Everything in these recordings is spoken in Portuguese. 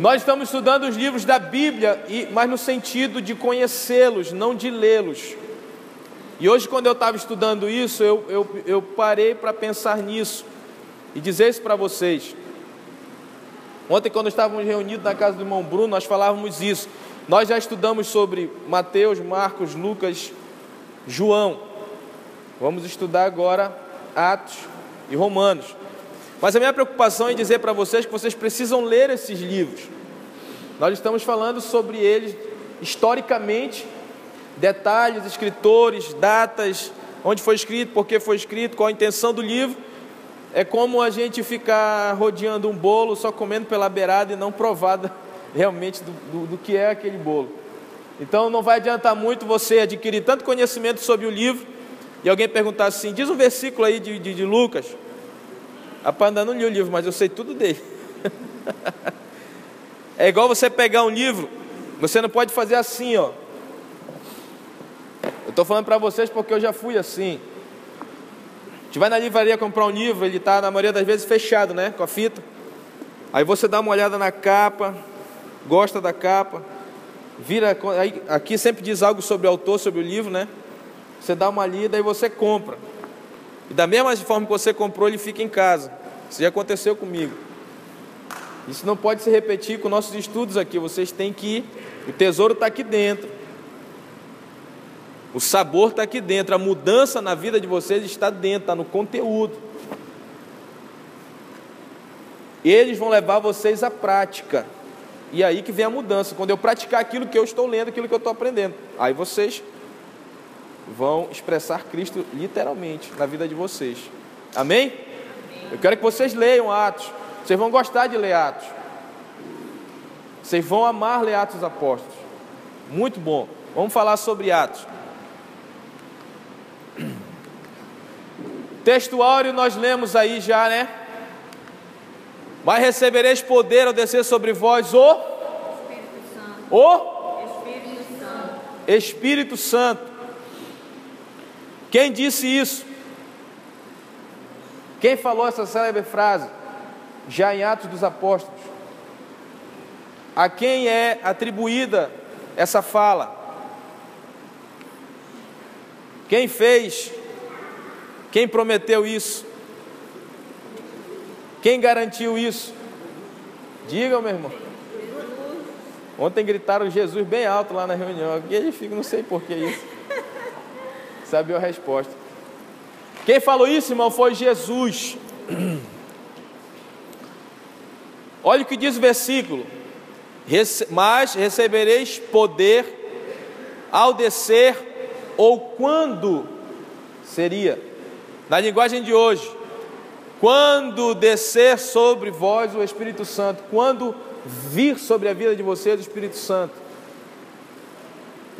Nós estamos estudando os livros da Bíblia, mas no sentido de conhecê-los, não de lê-los. E hoje, quando eu estava estudando isso, eu, eu, eu parei para pensar nisso e dizer isso para vocês. Ontem, quando estávamos reunidos na casa do irmão Bruno, nós falávamos isso. Nós já estudamos sobre Mateus, Marcos, Lucas, João. Vamos estudar agora Atos e Romanos. Mas a minha preocupação é dizer para vocês que vocês precisam ler esses livros. Nós estamos falando sobre eles historicamente, detalhes, escritores, datas, onde foi escrito, por que foi escrito, qual a intenção do livro. É como a gente ficar rodeando um bolo só comendo pela beirada e não provado realmente do, do, do que é aquele bolo. Então não vai adiantar muito você adquirir tanto conhecimento sobre o livro e alguém perguntar assim: diz um versículo aí de, de, de Lucas. Rapaz, ainda não li o livro, mas eu sei tudo dele. é igual você pegar um livro, você não pode fazer assim, ó. Eu estou falando para vocês porque eu já fui assim. A gente vai na livraria comprar um livro, ele está na maioria das vezes fechado, né? Com a fita. Aí você dá uma olhada na capa, gosta da capa, vira. Aí, aqui sempre diz algo sobre o autor, sobre o livro, né? Você dá uma lida e você compra. E da mesma forma que você comprou, ele fica em casa. Isso já aconteceu comigo. Isso não pode se repetir com nossos estudos aqui. Vocês têm que ir. O tesouro está aqui dentro. O sabor está aqui dentro. A mudança na vida de vocês está dentro, está no conteúdo. Eles vão levar vocês à prática. E aí que vem a mudança. Quando eu praticar aquilo que eu estou lendo, aquilo que eu estou aprendendo. Aí vocês vão expressar Cristo literalmente na vida de vocês. Amém? Eu quero que vocês leiam Atos. Vocês vão gostar de ler Atos. Vocês vão amar ler Atos Apóstolos. Muito bom. Vamos falar sobre Atos. Textuário nós lemos aí já, né? Mas recebereis poder ao descer sobre vós o Espírito Santo. O Espírito Santo. Espírito Santo. Quem disse isso? Quem falou essa célebre frase? Já em Atos dos Apóstolos. A quem é atribuída essa fala? Quem fez? Quem prometeu isso? Quem garantiu isso? Diga, meu irmão. Ontem gritaram Jesus bem alto lá na reunião. Aqui ele fica, não sei por que isso sabia a resposta. Quem falou isso, irmão, foi Jesus. Olha o que diz o versículo: Mas recebereis poder ao descer, ou quando seria, na linguagem de hoje, quando descer sobre vós o Espírito Santo, quando vir sobre a vida de vocês o Espírito Santo.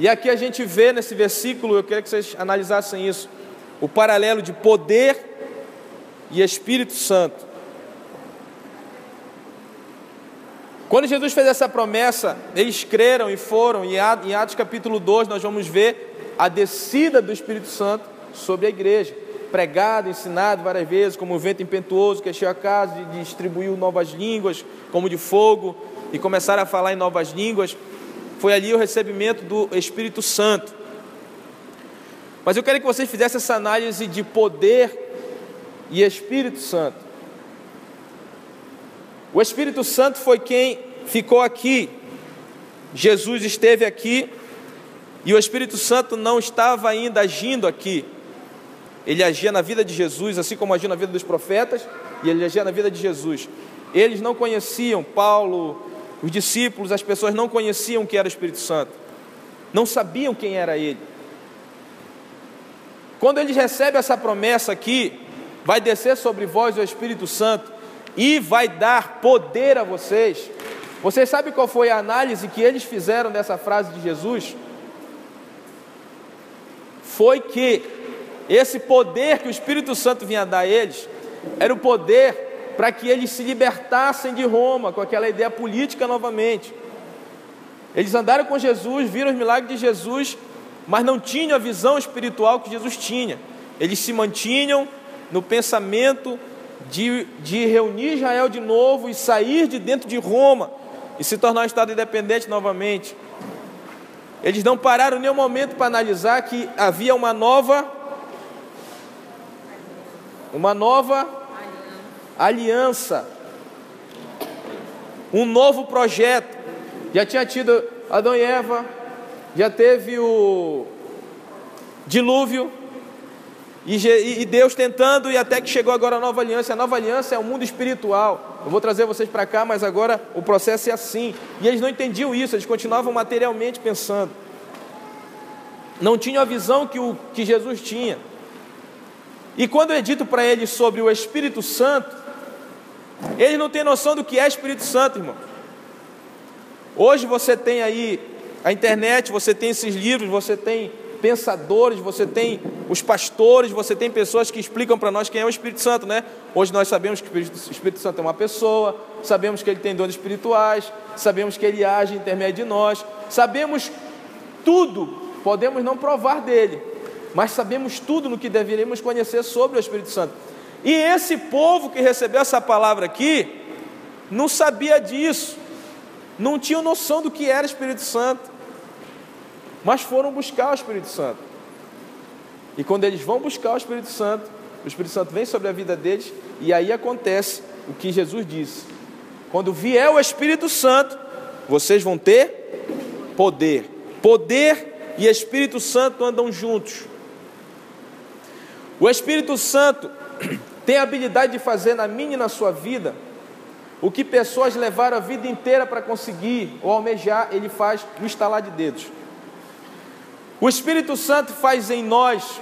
E aqui a gente vê nesse versículo, eu queria que vocês analisassem isso, o paralelo de poder e Espírito Santo. Quando Jesus fez essa promessa, eles creram e foram, e em Atos capítulo 2 nós vamos ver a descida do Espírito Santo sobre a igreja, pregado, ensinado várias vezes, como um vento impetuoso que encheu a casa, distribuiu novas línguas, como de fogo, e começaram a falar em novas línguas foi ali o recebimento do Espírito Santo. Mas eu quero que vocês fizessem essa análise de poder e Espírito Santo. O Espírito Santo foi quem ficou aqui. Jesus esteve aqui e o Espírito Santo não estava ainda agindo aqui. Ele agia na vida de Jesus, assim como agia na vida dos profetas, e ele agia na vida de Jesus. Eles não conheciam Paulo, os discípulos, as pessoas não conheciam que era o Espírito Santo, não sabiam quem era ele. Quando eles recebem essa promessa aqui, vai descer sobre vós o Espírito Santo e vai dar poder a vocês. Vocês sabem qual foi a análise que eles fizeram dessa frase de Jesus? Foi que esse poder que o Espírito Santo vinha dar a eles era o poder para que eles se libertassem de Roma com aquela ideia política novamente. Eles andaram com Jesus, viram os milagres de Jesus, mas não tinham a visão espiritual que Jesus tinha. Eles se mantinham no pensamento de, de reunir Israel de novo e sair de dentro de Roma e se tornar um Estado independente novamente. Eles não pararam nenhum momento para analisar que havia uma nova, uma nova aliança, um novo projeto. Já tinha tido Adão e Eva, já teve o dilúvio, e Deus tentando, e até que chegou agora a nova aliança. A nova aliança é o mundo espiritual. Eu vou trazer vocês para cá, mas agora o processo é assim. E eles não entendiam isso, eles continuavam materialmente pensando. Não tinham a visão que, o, que Jesus tinha. E quando é dito para eles sobre o Espírito Santo, eles não têm noção do que é Espírito Santo, irmão. Hoje você tem aí a internet, você tem esses livros, você tem pensadores, você tem os pastores, você tem pessoas que explicam para nós quem é o Espírito Santo, né? Hoje nós sabemos que o Espírito Santo é uma pessoa, sabemos que ele tem dons espirituais, sabemos que ele age intermédio de nós, sabemos tudo, podemos não provar dele, mas sabemos tudo no que deveríamos conhecer sobre o Espírito Santo. E esse povo que recebeu essa palavra aqui, não sabia disso, não tinha noção do que era Espírito Santo mas foram buscar o Espírito Santo. E quando eles vão buscar o Espírito Santo, o Espírito Santo vem sobre a vida deles e aí acontece o que Jesus disse: quando vier o Espírito Santo, vocês vão ter poder. Poder e Espírito Santo andam juntos. O Espírito Santo tem a habilidade de fazer na minha e na sua vida o que pessoas levaram a vida inteira para conseguir ou almejar, ele faz no estalar de dedos. O Espírito Santo faz em nós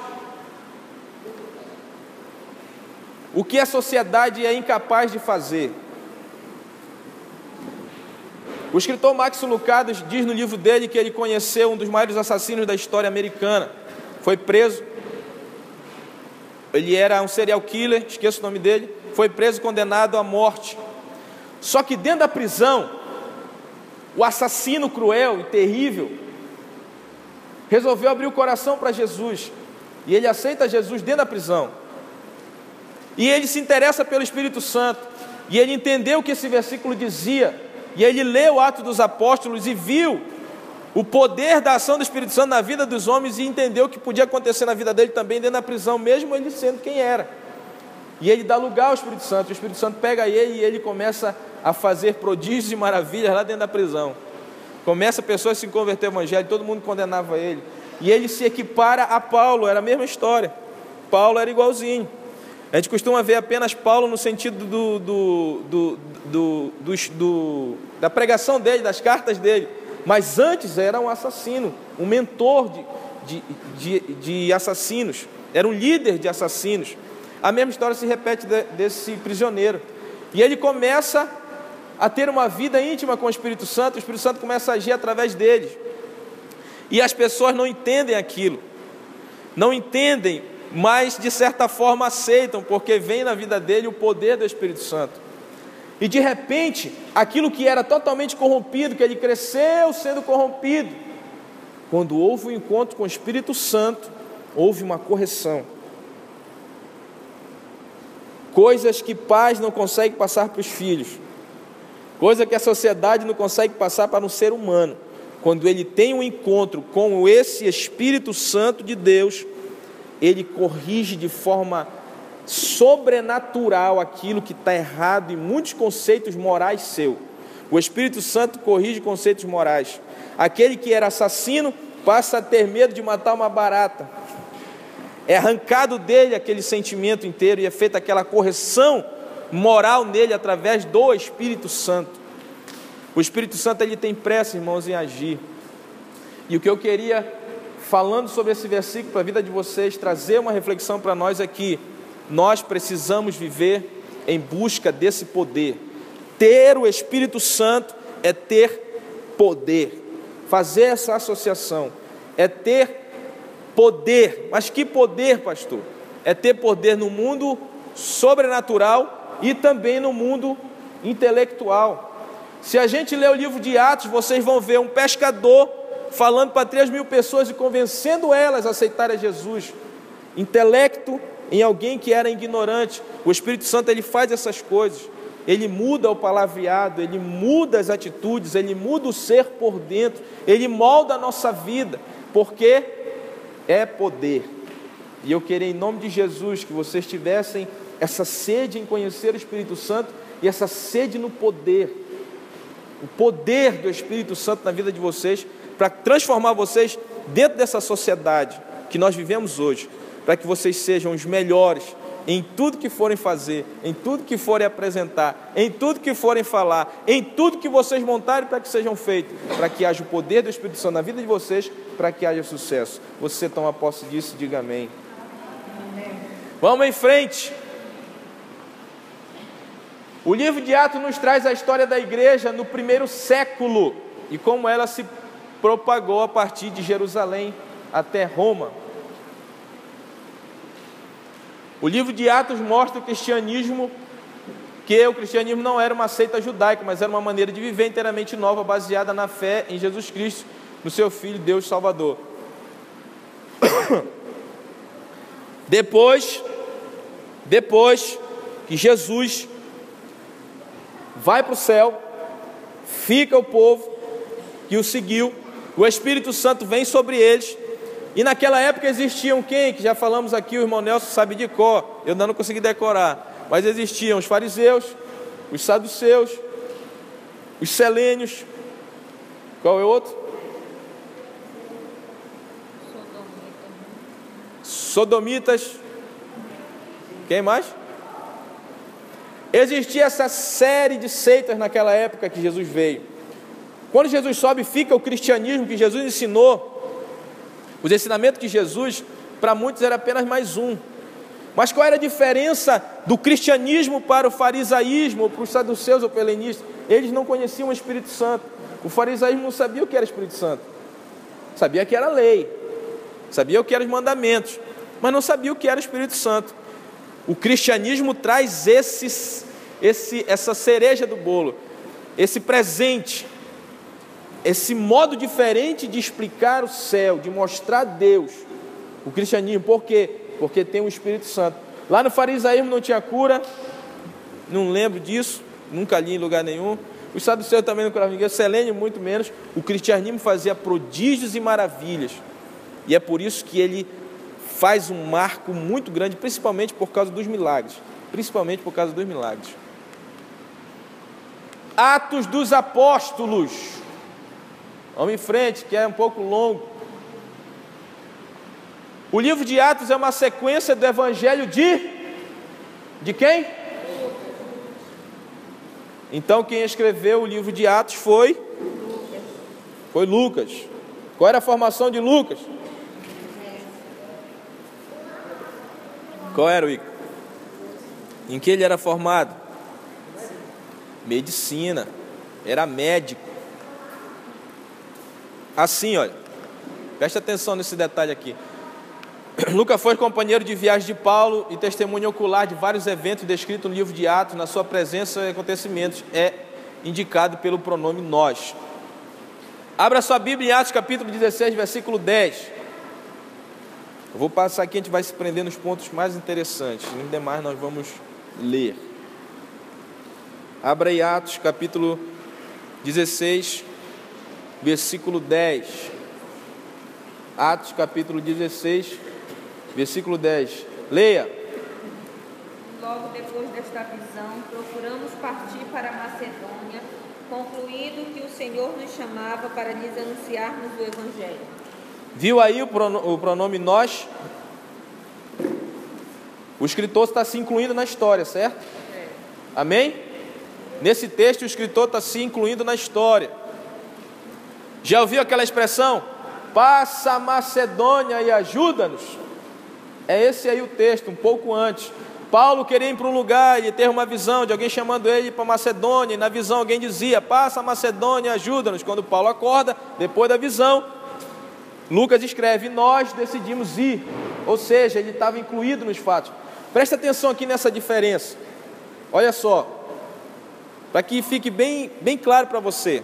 o que a sociedade é incapaz de fazer. O escritor Max Lucado diz no livro dele que ele conheceu um dos maiores assassinos da história americana. Foi preso. Ele era um serial killer, esqueço o nome dele. Foi preso e condenado à morte. Só que dentro da prisão, o assassino cruel e terrível resolveu abrir o coração para Jesus. E ele aceita Jesus dentro da prisão. E ele se interessa pelo Espírito Santo. E ele entendeu o que esse versículo dizia. E ele leu Atos dos Apóstolos e viu o poder da ação do Espírito Santo na vida dos homens e entendeu que podia acontecer na vida dele também dentro da prisão, mesmo ele sendo quem era. E ele dá lugar ao Espírito Santo. O Espírito Santo pega ele e ele começa a fazer prodígios e maravilhas lá dentro da prisão. Começa a pessoa a se converter ao Evangelho, todo mundo condenava ele. E ele se equipara a Paulo, era a mesma história. Paulo era igualzinho. A gente costuma ver apenas Paulo no sentido do, do, do, do, da pregação dele, das cartas dele. Mas antes era um assassino, um mentor de, de, de, de assassinos, era um líder de assassinos. A mesma história se repete de, desse prisioneiro. E ele começa a ter uma vida íntima com o Espírito Santo, o Espírito Santo começa a agir através deles. E as pessoas não entendem aquilo, não entendem, mas de certa forma aceitam, porque vem na vida dele o poder do Espírito Santo. E de repente, aquilo que era totalmente corrompido, que ele cresceu sendo corrompido, quando houve o um encontro com o Espírito Santo, houve uma correção. Coisas que pais não conseguem passar para os filhos coisa que a sociedade não consegue passar para um ser humano. Quando ele tem um encontro com esse Espírito Santo de Deus, ele corrige de forma sobrenatural aquilo que está errado em muitos conceitos morais seu. O Espírito Santo corrige conceitos morais. Aquele que era assassino passa a ter medo de matar uma barata. É arrancado dele aquele sentimento inteiro e é feita aquela correção moral nele através do Espírito Santo. O Espírito Santo ele tem pressa, irmãos, em agir. E o que eu queria, falando sobre esse versículo para a vida de vocês, trazer uma reflexão para nós aqui. É nós precisamos viver em busca desse poder. Ter o Espírito Santo é ter poder. Fazer essa associação é ter poder. Mas que poder, pastor? É ter poder no mundo sobrenatural e também no mundo intelectual. Se a gente ler o livro de Atos, vocês vão ver um pescador falando para 3 mil pessoas e convencendo elas a aceitarem Jesus. Intelecto em alguém que era ignorante. O Espírito Santo ele faz essas coisas. ele muda o palavreado, ele muda as atitudes, ele muda o ser por dentro, ele molda a nossa vida, porque é poder. E eu queria, em nome de Jesus, que vocês tivessem essa sede em conhecer o Espírito Santo e essa sede no poder, o poder do Espírito Santo na vida de vocês, para transformar vocês dentro dessa sociedade que nós vivemos hoje, para que vocês sejam os melhores em tudo que forem fazer, em tudo que forem apresentar, em tudo que forem falar, em tudo que vocês montarem para que sejam feitos, para que haja o poder do Espírito Santo na vida de vocês, para que haja sucesso. Você toma posse disso, diga amém. amém. Vamos em frente. O livro de Atos nos traz a história da igreja no primeiro século e como ela se propagou a partir de Jerusalém até Roma. O livro de Atos mostra o cristianismo, que o cristianismo não era uma seita judaica, mas era uma maneira de viver inteiramente nova, baseada na fé em Jesus Cristo, no seu Filho, Deus Salvador. Depois, depois que Jesus vai para o céu, fica o povo que o seguiu, o Espírito Santo vem sobre eles, e naquela época existiam quem? Que já falamos aqui, o irmão Nelson sabe de cor, eu ainda não consegui decorar, mas existiam os fariseus, os saduceus, os selênios, qual é o outro? Sodomitas. Quem mais? Existia essa série de seitas naquela época que Jesus veio. Quando Jesus sobe, fica o cristianismo que Jesus ensinou. Os ensinamentos de Jesus, para muitos, era apenas mais um. Mas qual era a diferença do cristianismo para o farisaísmo, para os saduceus ou pelenistas? Eles não conheciam o Espírito Santo. O farisaísmo não sabia o que era Espírito Santo. Sabia que era lei. Sabia o que eram os mandamentos. Mas não sabia o que era o Espírito Santo. O cristianismo traz esse, esse, essa cereja do bolo, esse presente, esse modo diferente de explicar o céu, de mostrar Deus. O cristianismo, por quê? Porque tem o Espírito Santo. Lá no farisaísmo não tinha cura, não lembro disso, nunca li em lugar nenhum. Os saduceus também não curavam ninguém, Selênio muito menos. O cristianismo fazia prodígios e maravilhas. E é por isso que ele faz um marco muito grande, principalmente por causa dos milagres. Principalmente por causa dos milagres. Atos dos Apóstolos. Vamos em frente, que é um pouco longo. O livro de Atos é uma sequência do evangelho de de quem? Então quem escreveu o livro de Atos foi foi Lucas. Qual era a formação de Lucas? Qual era o Ico? Em que ele era formado? Medicina. Era médico. Assim, olha. Preste atenção nesse detalhe aqui. Lucas foi companheiro de viagem de Paulo e testemunho ocular de vários eventos descritos no livro de Atos, na sua presença e acontecimentos. É indicado pelo pronome nós. Abra sua Bíblia em Atos capítulo 16, versículo 10. Eu vou passar aqui, a gente vai se prender nos pontos mais interessantes. No demais nós vamos ler. Abra aí Atos capítulo 16, versículo 10. Atos capítulo 16, versículo 10. Leia. Logo depois desta visão, procuramos partir para a Macedônia, concluindo que o Senhor nos chamava para lhes anunciarmos o Evangelho. Viu aí o pronome nós? O escritor está se incluindo na história, certo? Amém? Nesse texto, o escritor está se incluindo na história. Já ouviu aquela expressão? Passa a Macedônia e ajuda-nos. É esse aí o texto, um pouco antes. Paulo queria ir para um lugar, ele teve uma visão de alguém chamando ele para Macedônia, e na visão alguém dizia: Passa a Macedônia, ajuda-nos. Quando Paulo acorda, depois da visão, Lucas escreve: Nós decidimos ir, ou seja, ele estava incluído nos fatos. Presta atenção aqui nessa diferença. Olha só, para que fique bem, bem claro para você.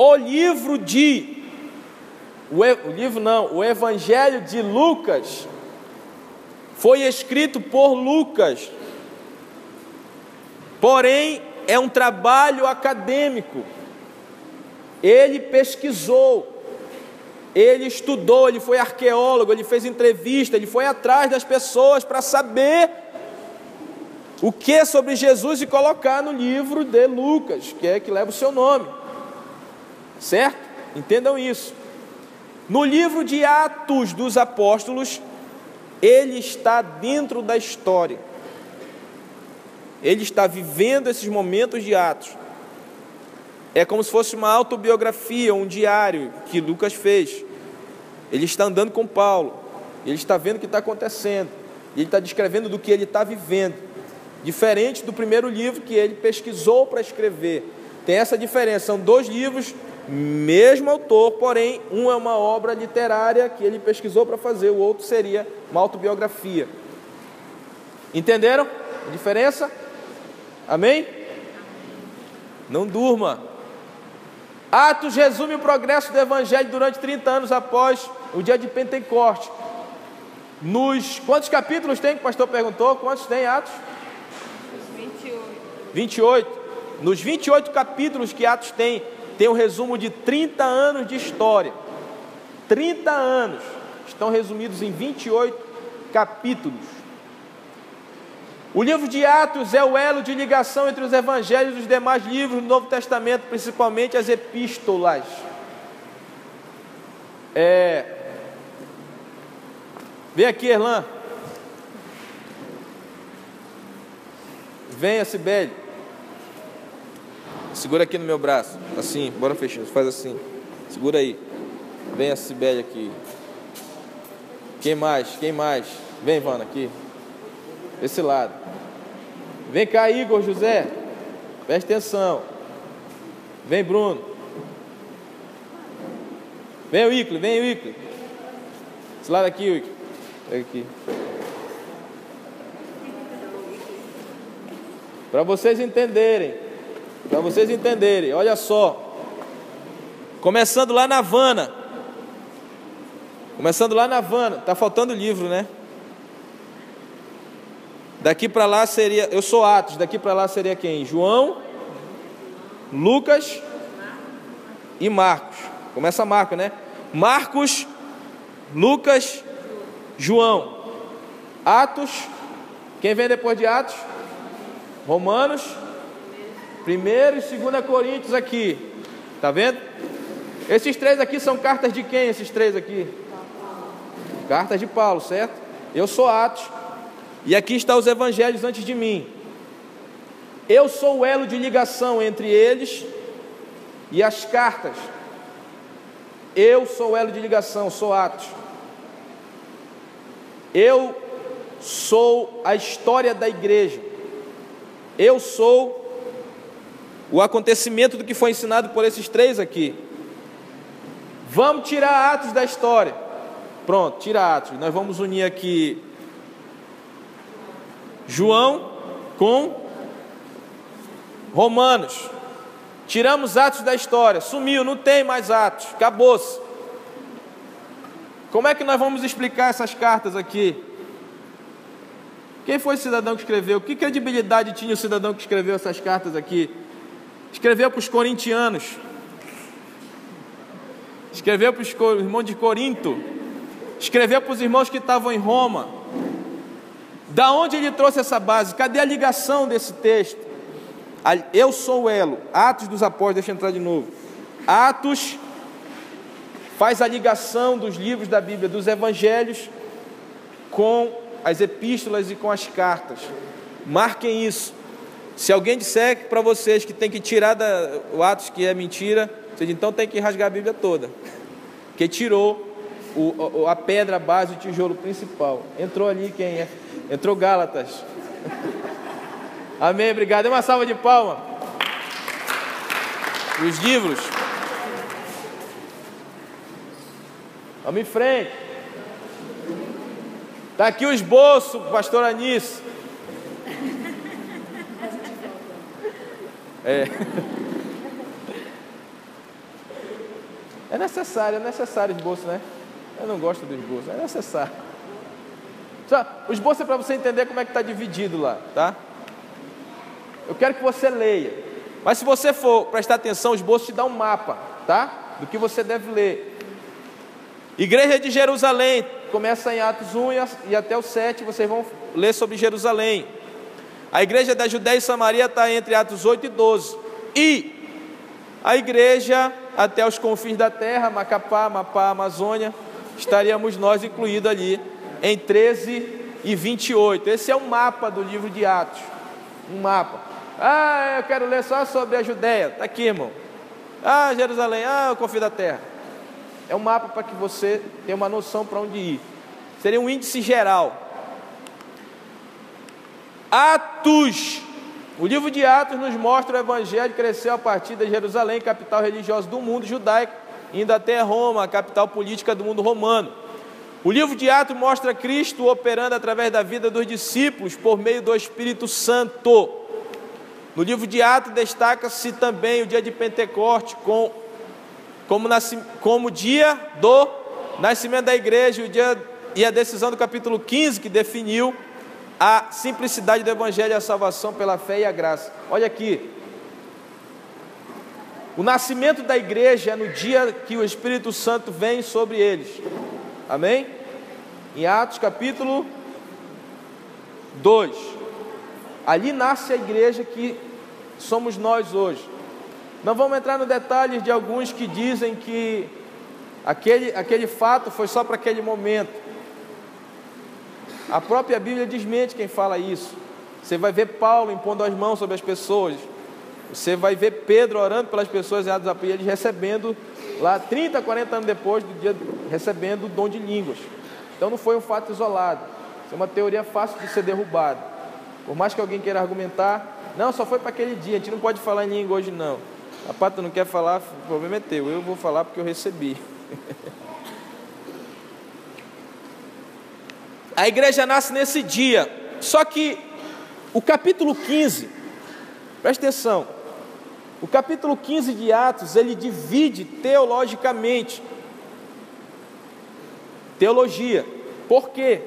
O livro de, o, o livro não, o Evangelho de Lucas foi escrito por Lucas. Porém, é um trabalho acadêmico. Ele pesquisou, ele estudou, ele foi arqueólogo, ele fez entrevista, ele foi atrás das pessoas para saber o que é sobre Jesus e colocar no livro de Lucas, que é que leva o seu nome. Certo? Entendam isso. No livro de Atos dos Apóstolos, ele está dentro da história. Ele está vivendo esses momentos de Atos. É como se fosse uma autobiografia, um diário que Lucas fez. Ele está andando com Paulo, ele está vendo o que está acontecendo, ele está descrevendo do que ele está vivendo. Diferente do primeiro livro que ele pesquisou para escrever. Tem essa diferença, são dois livros, mesmo autor, porém, um é uma obra literária que ele pesquisou para fazer, o outro seria uma autobiografia. Entenderam a diferença? Amém? Não durma. Atos resume o progresso do Evangelho durante 30 anos após o dia de Pentecoste. Nos quantos capítulos tem que o pastor perguntou? Quantos tem Atos? 28. 28. Nos 28 capítulos que Atos tem, tem um resumo de 30 anos de história. 30 anos estão resumidos em 28 capítulos. O livro de Atos é o elo de ligação entre os evangelhos e os demais livros do Novo Testamento, principalmente as epístolas. É... Vem aqui, Erlan. Venha, Sibeli. Segura aqui no meu braço. Assim, bora fechar. Faz assim. Segura aí. Vem a Sibeli aqui. Quem mais? Quem mais? Vem, Vana, aqui. Esse lado. Vem cá, Igor José. Preste atenção. Vem, Bruno. Vem o vem o Iclo. Esse lado aqui, Iclo. Pega aqui. Para vocês entenderem. Para vocês entenderem. Olha só. Começando lá na Havana. Começando lá na Havana. Tá faltando livro, né? Daqui para lá seria, eu sou Atos, daqui para lá seria quem? João, Lucas e Marcos. Começa Marcos, né? Marcos, Lucas, João. Atos, quem vem depois de Atos? Romanos, primeiro e segunda Coríntios aqui. Tá vendo? Esses três aqui são cartas de quem? Esses três aqui? Cartas de Paulo, certo? Eu sou Atos. E aqui estão os evangelhos antes de mim. Eu sou o elo de ligação entre eles e as cartas. Eu sou o elo de ligação, sou Atos. Eu sou a história da igreja. Eu sou o acontecimento do que foi ensinado por esses três aqui. Vamos tirar Atos da história. Pronto, tira Atos. Nós vamos unir aqui João com Romanos. Tiramos Atos da história, sumiu, não tem mais Atos, acabou-se. Como é que nós vamos explicar essas cartas aqui? Quem foi o cidadão que escreveu? Que credibilidade tinha o cidadão que escreveu essas cartas aqui? Escreveu para os corintianos, escreveu para os irmãos de Corinto, escreveu para os irmãos que estavam em Roma. Da onde ele trouxe essa base? Cadê a ligação desse texto? Eu sou o elo. Atos dos Apóstolos, deixa eu entrar de novo. Atos faz a ligação dos livros da Bíblia, dos evangelhos, com as epístolas e com as cartas. Marquem isso. Se alguém disser para vocês que tem que tirar da, o Atos que é mentira, vocês então tem que rasgar a Bíblia toda. Que tirou o, a pedra, a base, o tijolo principal. Entrou ali quem é? Entrou Gálatas. Amém, obrigado. Dê uma salva de palma. Os livros. Vamos em frente. Está aqui o esboço, pastor Anis. É. É necessário, é necessário esboço, né? Eu não gosto do esboço, é necessário. Só, o esboço é para você entender como é que está dividido lá, tá? eu quero que você leia. Mas se você for prestar atenção, o esboço te dá um mapa, tá? Do que você deve ler. Igreja de Jerusalém, começa em Atos 1 e até o 7, vocês vão ler sobre Jerusalém. A igreja da Judéia e Samaria está entre Atos 8 e 12. E a igreja até os confins da terra, Macapá, Mapá, Amazônia, estaríamos nós incluídos ali em 13 e 28. Esse é um mapa do livro de Atos. Um mapa. Ah, eu quero ler só sobre a Judéia. Está aqui, irmão. Ah, Jerusalém. Ah, o confim da terra. É um mapa para que você tenha uma noção para onde ir. Seria um índice geral. Atos. O livro de Atos nos mostra o evangelho cresceu a partir de Jerusalém, capital religiosa do mundo judaico, indo até Roma, capital política do mundo romano. O livro de Atos mostra Cristo operando através da vida dos discípulos por meio do Espírito Santo. No livro de Atos destaca-se também o dia de Pentecoste com, como, como dia do nascimento da igreja, o dia e a decisão do capítulo 15 que definiu a simplicidade do Evangelho e a salvação pela fé e a graça. Olha aqui. O nascimento da igreja é no dia que o Espírito Santo vem sobre eles. Amém? Em Atos capítulo 2. Ali nasce a igreja que somos nós hoje. Não vamos entrar no detalhe de alguns que dizem que aquele, aquele fato foi só para aquele momento. A própria Bíblia desmente quem fala isso. Você vai ver Paulo impondo as mãos sobre as pessoas. Você vai ver Pedro orando pelas pessoas em Atos eles recebendo lá 30, 40 anos depois do dia recebendo o dom de línguas. Então não foi um fato isolado. Isso é uma teoria fácil de ser derrubada. Por mais que alguém queira argumentar, não, só foi para aquele dia, a gente não pode falar em língua hoje não. A pata não quer falar, o problema é teu. Eu vou falar porque eu recebi. A igreja nasce nesse dia. Só que o capítulo 15, presta atenção, o capítulo 15 de Atos, ele divide teologicamente. Teologia. Por quê?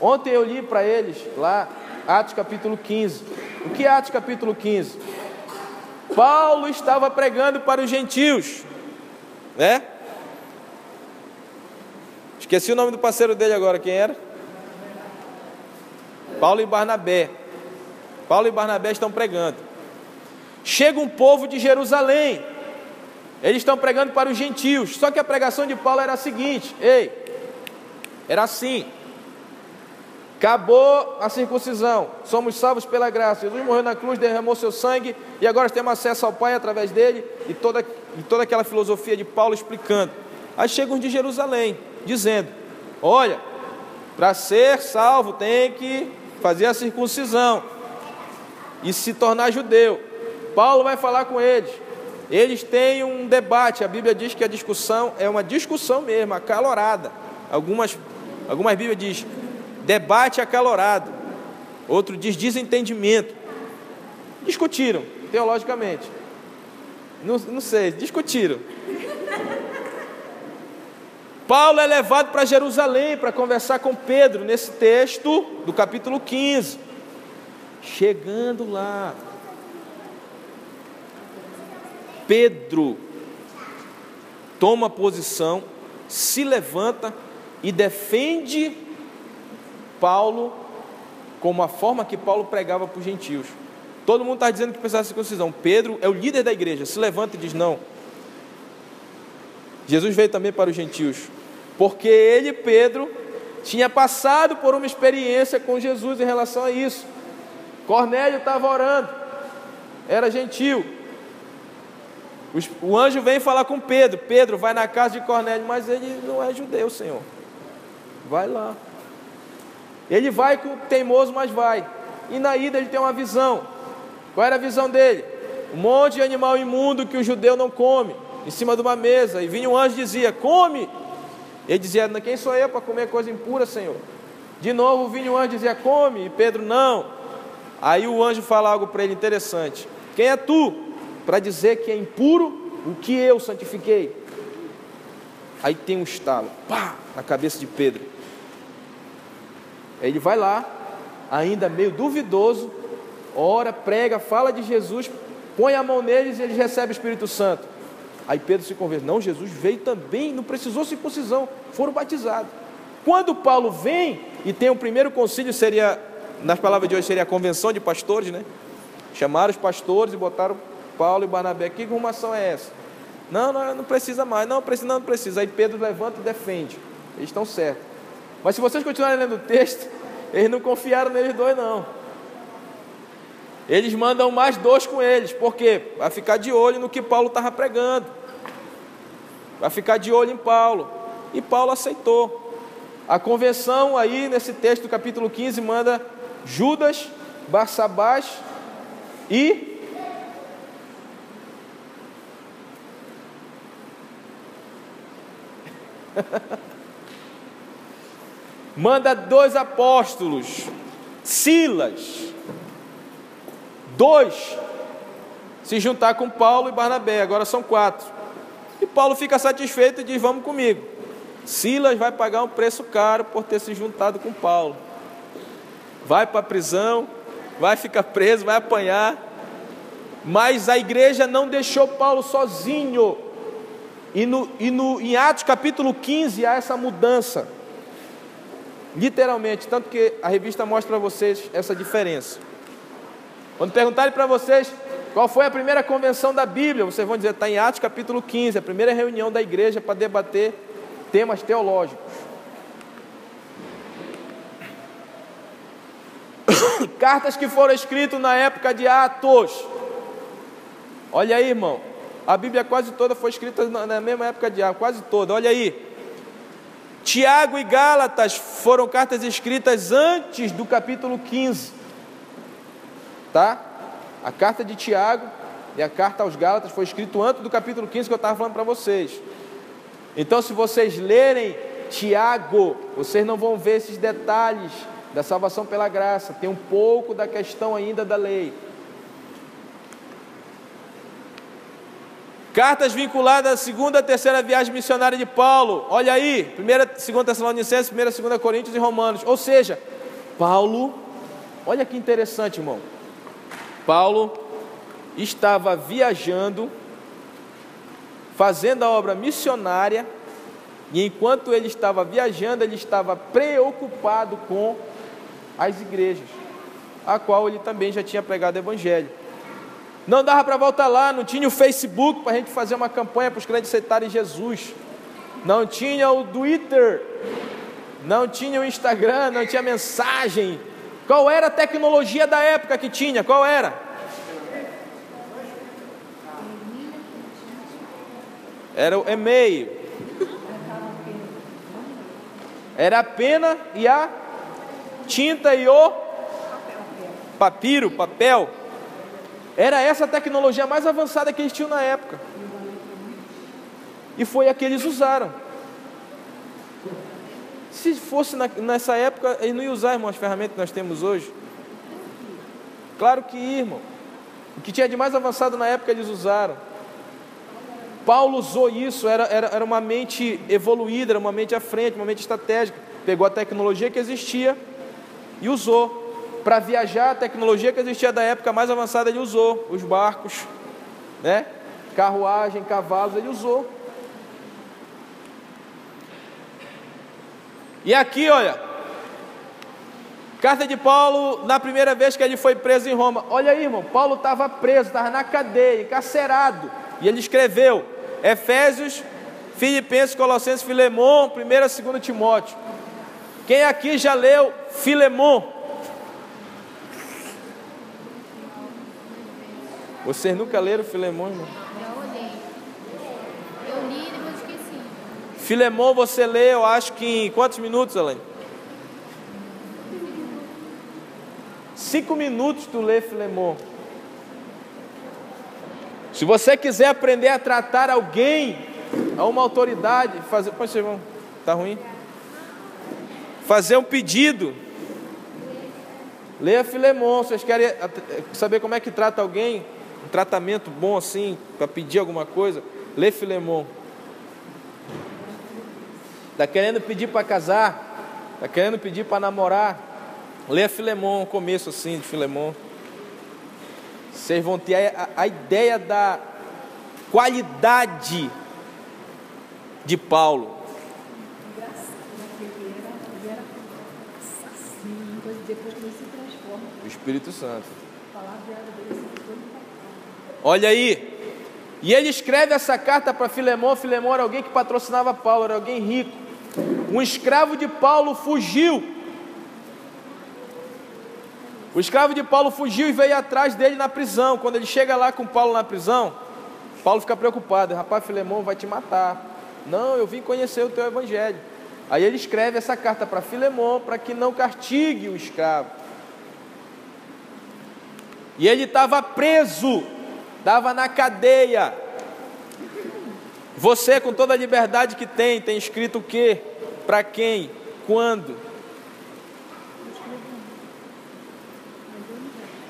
Ontem eu li para eles lá, Atos capítulo 15. O que é Atos capítulo 15? Paulo estava pregando para os gentios, né? Esqueci o nome do parceiro dele agora, quem era? Paulo e Barnabé. Paulo e Barnabé estão pregando. Chega um povo de Jerusalém. Eles estão pregando para os gentios. Só que a pregação de Paulo era a seguinte: ei, era assim. Acabou a circuncisão, somos salvos pela graça. Jesus morreu na cruz, derramou seu sangue e agora temos acesso ao Pai através dele e toda, e toda aquela filosofia de Paulo explicando. Aí chegam de Jerusalém, dizendo: Olha, para ser salvo tem que fazer a circuncisão e se tornar judeu. Paulo vai falar com eles. Eles têm um debate. A Bíblia diz que a discussão é uma discussão mesmo, acalorada. Algumas, algumas Bíblias diz debate acalorado. Outro diz desentendimento. Discutiram teologicamente. Não, não sei, discutiram. Paulo é levado para Jerusalém para conversar com Pedro, nesse texto do capítulo 15. Chegando lá, Pedro toma posição, se levanta e defende Paulo como a forma que Paulo pregava para os gentios. Todo mundo está dizendo que precisava de circuncisão. Pedro é o líder da igreja, se levanta e diz: Não. Jesus veio também para os gentios porque ele, Pedro, tinha passado por uma experiência com Jesus em relação a isso. Cornélio estava orando, era gentil. O anjo vem falar com Pedro: Pedro, vai na casa de Cornélio, mas ele não é judeu, Senhor. Vai lá. Ele vai com teimoso, mas vai. E na ida ele tem uma visão. Qual era a visão dele? Um monte de animal imundo que o judeu não come, em cima de uma mesa. E vinha um anjo e dizia: Come. Ele dizia: Quem sou eu para comer coisa impura, Senhor? De novo vinha o anjo e dizia: Come. E Pedro: Não. Aí o anjo fala algo para ele interessante: Quem é tu para dizer que é impuro o que eu santifiquei? Aí tem um estalo, pá, na cabeça de Pedro. Ele vai lá, ainda meio duvidoso, ora, prega, fala de Jesus, põe a mão neles e eles recebem o Espírito Santo. Aí Pedro se converte. Não, Jesus veio também, não precisou circuncisão, foram batizados. Quando Paulo vem e tem o primeiro concílio, seria, nas palavras de hoje, seria a convenção de pastores, né? Chamaram os pastores e botaram Paulo e Barnabé. Que rumação é essa? Não, não, não precisa mais. Não, precisa, não precisa. Aí Pedro levanta e defende. Eles estão certos. Mas se vocês continuarem lendo o texto, eles não confiaram neles dois, não. Eles mandam mais dois com eles. Por quê? Vai ficar de olho no que Paulo estava pregando. Vai ficar de olho em Paulo. E Paulo aceitou. A convenção aí nesse texto do capítulo 15 manda Judas, Barsabás e manda dois apóstolos, Silas, dois, se juntar com Paulo e Barnabé, agora são quatro. E Paulo fica satisfeito e diz: Vamos comigo. Silas vai pagar um preço caro por ter se juntado com Paulo. Vai para a prisão, vai ficar preso, vai apanhar. Mas a igreja não deixou Paulo sozinho. E, no, e no, em Atos capítulo 15 há essa mudança. Literalmente, tanto que a revista mostra para vocês essa diferença. Quando perguntarem para vocês qual foi a primeira convenção da Bíblia, vocês vão dizer, está em Atos capítulo 15, a primeira reunião da igreja para debater temas teológicos. Cartas que foram escritas na época de Atos. Olha aí, irmão. A Bíblia quase toda foi escrita na mesma época de Atos, quase toda. Olha aí. Tiago e Gálatas foram cartas escritas antes do capítulo 15. Tá? A carta de Tiago e a carta aos Gálatas foi escrito antes do capítulo 15 que eu estava falando para vocês. Então, se vocês lerem Tiago, vocês não vão ver esses detalhes da salvação pela graça, tem um pouco da questão ainda da lei. Cartas vinculadas à segunda terceira viagem missionária de Paulo. Olha aí, primeira, segunda Tessalonicenses, primeira, segunda Coríntios e Romanos. Ou seja, Paulo, olha que interessante, irmão. Paulo estava viajando fazendo a obra missionária, e enquanto ele estava viajando, ele estava preocupado com as igrejas, a qual ele também já tinha pregado o evangelho. Não dava para voltar lá, não tinha o Facebook para a gente fazer uma campanha para os crentes aceitarem Jesus. Não tinha o Twitter, não tinha o Instagram, não tinha mensagem. Qual era a tecnologia da época que tinha? Qual era? Era o e-mail. Era a pena e a tinta e o papiro, papel. Era essa a tecnologia mais avançada que eles tinham na época. E foi a que eles usaram. Se fosse na, nessa época, eles não iam usar, irmão, as ferramentas que nós temos hoje. Claro que, irmão. O que tinha de mais avançado na época, eles usaram. Paulo usou isso, era, era, era uma mente evoluída, era uma mente à frente, uma mente estratégica. Pegou a tecnologia que existia e usou. Para viajar, a tecnologia que existia da época mais avançada ele usou. Os barcos, né? carruagem, cavalos, ele usou. E aqui, olha, carta de Paulo, na primeira vez que ele foi preso em Roma. Olha aí, irmão, Paulo estava preso, estava na cadeia, encarcerado. E ele escreveu: Efésios, Filipenses, Colossenses, Filemon, 1 e 2 Timóteo. Quem aqui já leu Filemon? Vocês nunca leram Filemon, irmão? Já olhei. Eu li e depois esqueci. Filemon você lê, eu acho que em quantos minutos, Elaine? Cinco minutos tu lê Filemon. Se você quiser aprender a tratar alguém, a uma autoridade, fazer. Pode ser, irmão, tá ruim? Fazer um pedido. Leia Filemon. Vocês querem saber como é que trata alguém? Um tratamento bom assim, para pedir alguma coisa? Lê Filemon. Está querendo pedir para casar? Está querendo pedir para namorar? Leia Filemon, o começo assim de Filemon. Vocês vão ter a, a ideia da qualidade de Paulo. O Espírito Santo. Olha aí. E ele escreve essa carta para Filemão. Filemão era alguém que patrocinava Paulo, era alguém rico. Um escravo de Paulo fugiu. O escravo de Paulo fugiu e veio atrás dele na prisão. Quando ele chega lá com Paulo na prisão, Paulo fica preocupado. Rapaz, Filemão vai te matar. Não, eu vim conhecer o teu evangelho. Aí ele escreve essa carta para Filemão para que não castigue o escravo. E ele estava preso, estava na cadeia. Você, com toda a liberdade que tem, tem escrito o quê? Para quem? Quando?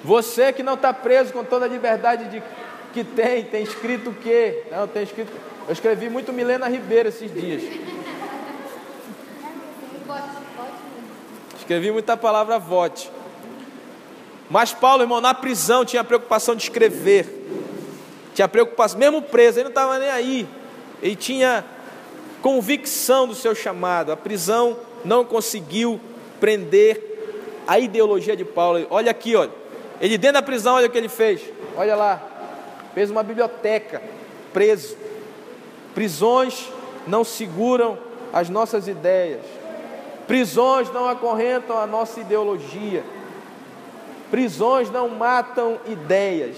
Você que não está preso com toda a liberdade de, que tem, tem escrito o quê? Não, tem escrito. Eu escrevi muito Milena Ribeiro esses dias. Escrevi muita palavra vote. Mas Paulo, irmão, na prisão tinha preocupação de escrever. Tinha preocupação, mesmo preso, ele não estava nem aí. Ele tinha convicção do seu chamado. A prisão não conseguiu prender a ideologia de Paulo. Olha aqui, olha. Ele dentro da prisão, olha o que ele fez. Olha lá. Fez uma biblioteca, preso. Prisões não seguram as nossas ideias. Prisões não acorrentam a nossa ideologia. Prisões não matam ideias.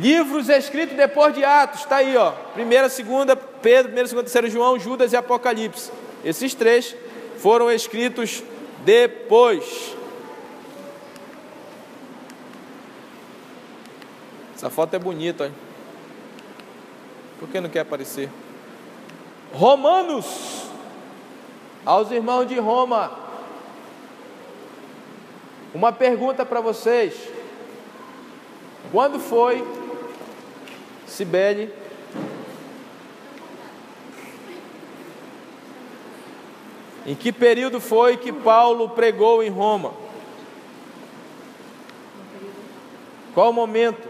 Livros escritos depois de Atos, está aí, ó. Primeira, segunda, Pedro, primeira, segunda, terceira, João, Judas e Apocalipse. Esses três foram escritos depois. Essa foto é bonita, hein? Por que não quer aparecer? Romanos, aos irmãos de Roma, uma pergunta para vocês: quando foi, Sibeli, em que período foi que Paulo pregou em Roma? Qual o momento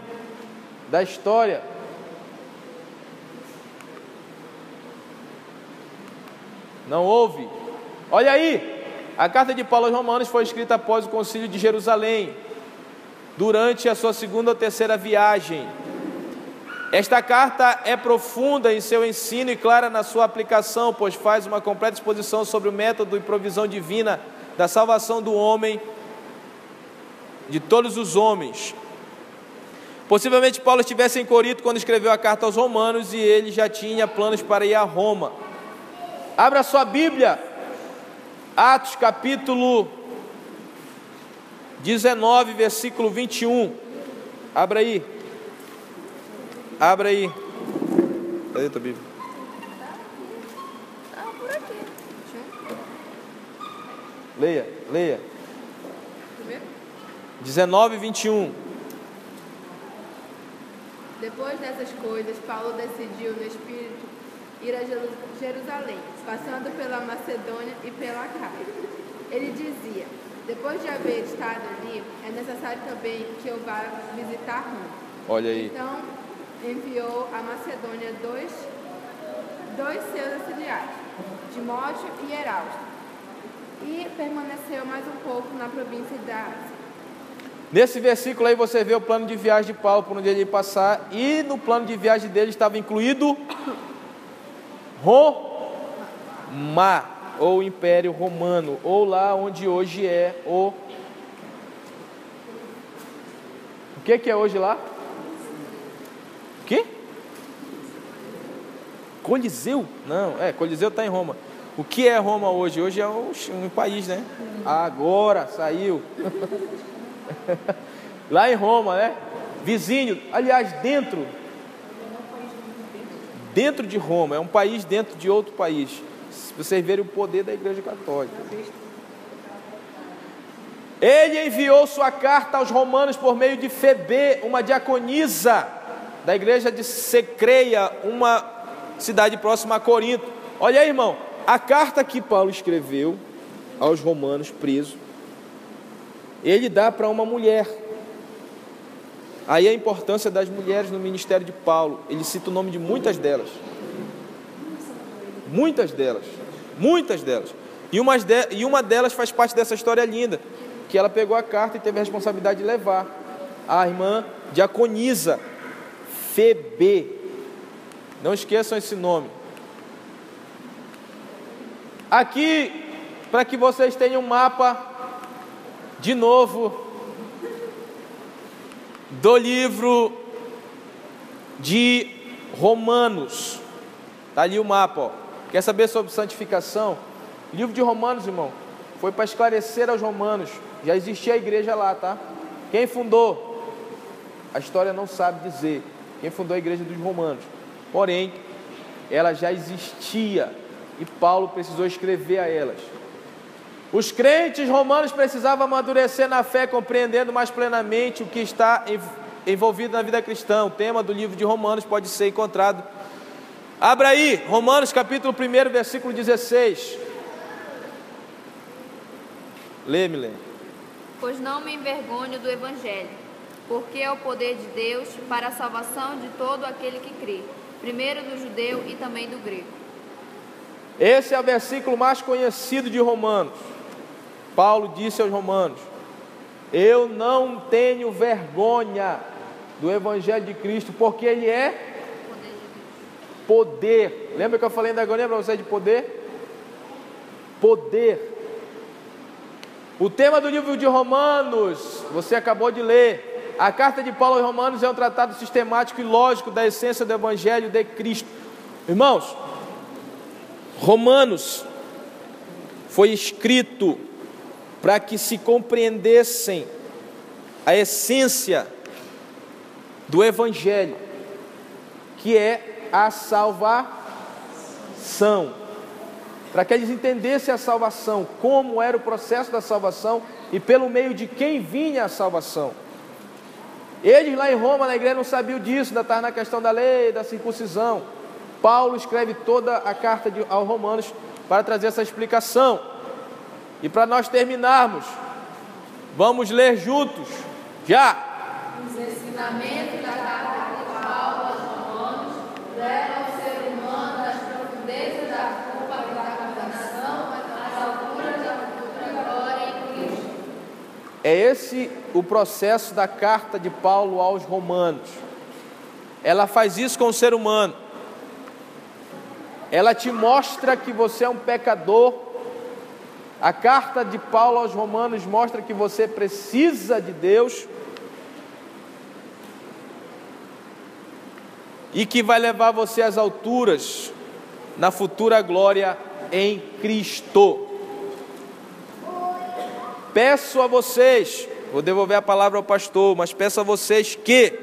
da história? Não houve. Olha aí, a carta de Paulo aos Romanos foi escrita após o concílio de Jerusalém, durante a sua segunda ou terceira viagem. Esta carta é profunda em seu ensino e clara na sua aplicação, pois faz uma completa exposição sobre o método e provisão divina da salvação do homem, de todos os homens. Possivelmente Paulo estivesse em Corinto quando escreveu a carta aos Romanos e ele já tinha planos para ir a Roma. Abra sua Bíblia, Atos capítulo 19, versículo 21. Abra aí. Abra aí. Cadê a tua Bíblia? Ah, por aqui. Leia, leia. Primeiro? 19, 21. Depois dessas coisas, Paulo decidiu no Espírito ir a Jeru- Jerusalém, passando pela Macedônia e pela Caia. Ele dizia: Depois de haver estado ali, é necessário também que eu vá visitar Roma. Olha aí. Então enviou a Macedônia dois, dois seus auxiliares, Timóteo e Erausto, e permaneceu mais um pouco na província da Ásia. Nesse versículo aí você vê o plano de viagem de Paulo por onde ele ia passar, e no plano de viagem dele estava incluído Roma, ou Império Romano, ou lá onde hoje é o. O que, que é hoje lá? O quê? Coliseu? Não, é, Coliseu está em Roma. O que é Roma hoje? Hoje é um, um país, né? Agora saiu. Lá em Roma, né? Vizinho, aliás, dentro. Dentro de Roma, é um país dentro de outro país. Se vocês verem o poder da Igreja Católica. Ele enviou sua carta aos romanos por meio de Febe, uma diaconisa da igreja de Secreia, uma cidade próxima a Corinto. Olha aí, irmão, a carta que Paulo escreveu aos romanos preso, ele dá para uma mulher. Aí a importância das mulheres no ministério de Paulo. Ele cita o nome de muitas delas. Muitas delas. Muitas delas. E, umas de, e uma delas faz parte dessa história linda. Que ela pegou a carta e teve a responsabilidade de levar. A irmã Diaconisa Febe. Não esqueçam esse nome. Aqui, para que vocês tenham um mapa, de novo, do livro de Romanos. Está ali o mapa. Ó. Quer saber sobre santificação? Livro de Romanos, irmão, foi para esclarecer aos romanos. Já existia a igreja lá, tá? Quem fundou? A história não sabe dizer. Quem fundou a igreja dos romanos? Porém, ela já existia e Paulo precisou escrever a elas. Os crentes romanos precisavam amadurecer na fé, compreendendo mais plenamente o que está envolvido na vida cristã. O tema do livro de Romanos pode ser encontrado. Abra aí, Romanos capítulo 1, versículo 16. Lê, lê. Pois não me envergonho do evangelho, porque é o poder de Deus para a salvação de todo aquele que crê, primeiro do judeu e também do grego. Esse é o versículo mais conhecido de Romanos. Paulo disse aos Romanos: Eu não tenho vergonha do Evangelho de Cristo, porque ele é poder. Lembra que eu falei da agonia para você de poder? Poder. O tema do livro de Romanos, você acabou de ler. A carta de Paulo aos Romanos é um tratado sistemático e lógico da essência do Evangelho de Cristo. Irmãos, Romanos foi escrito para que se compreendessem a essência do Evangelho, que é a salvação. Para que eles entendessem a salvação, como era o processo da salvação e pelo meio de quem vinha a salvação. Eles lá em Roma, na igreja, não sabiam disso, ainda estavam na questão da lei, da circuncisão. Paulo escreve toda a carta de, aos Romanos para trazer essa explicação. E para nós terminarmos, vamos ler juntos, já. Os ensinamentos da carta de Paulo aos Romanos levam o ser humano das profundezas da culpa e da condenação às alturas da futura glória em Cristo. É esse o processo da carta de Paulo aos Romanos. Ela faz isso com o ser humano ela te mostra que você é um pecador. A carta de Paulo aos Romanos mostra que você precisa de Deus e que vai levar você às alturas na futura glória em Cristo. Peço a vocês, vou devolver a palavra ao pastor, mas peço a vocês que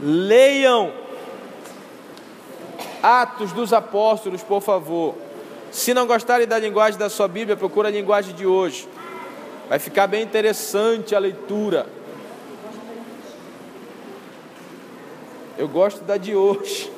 Leiam Atos dos Apóstolos, por favor. Se não gostarem da linguagem da sua Bíblia, procura a linguagem de hoje. Vai ficar bem interessante a leitura. Eu gosto da de hoje.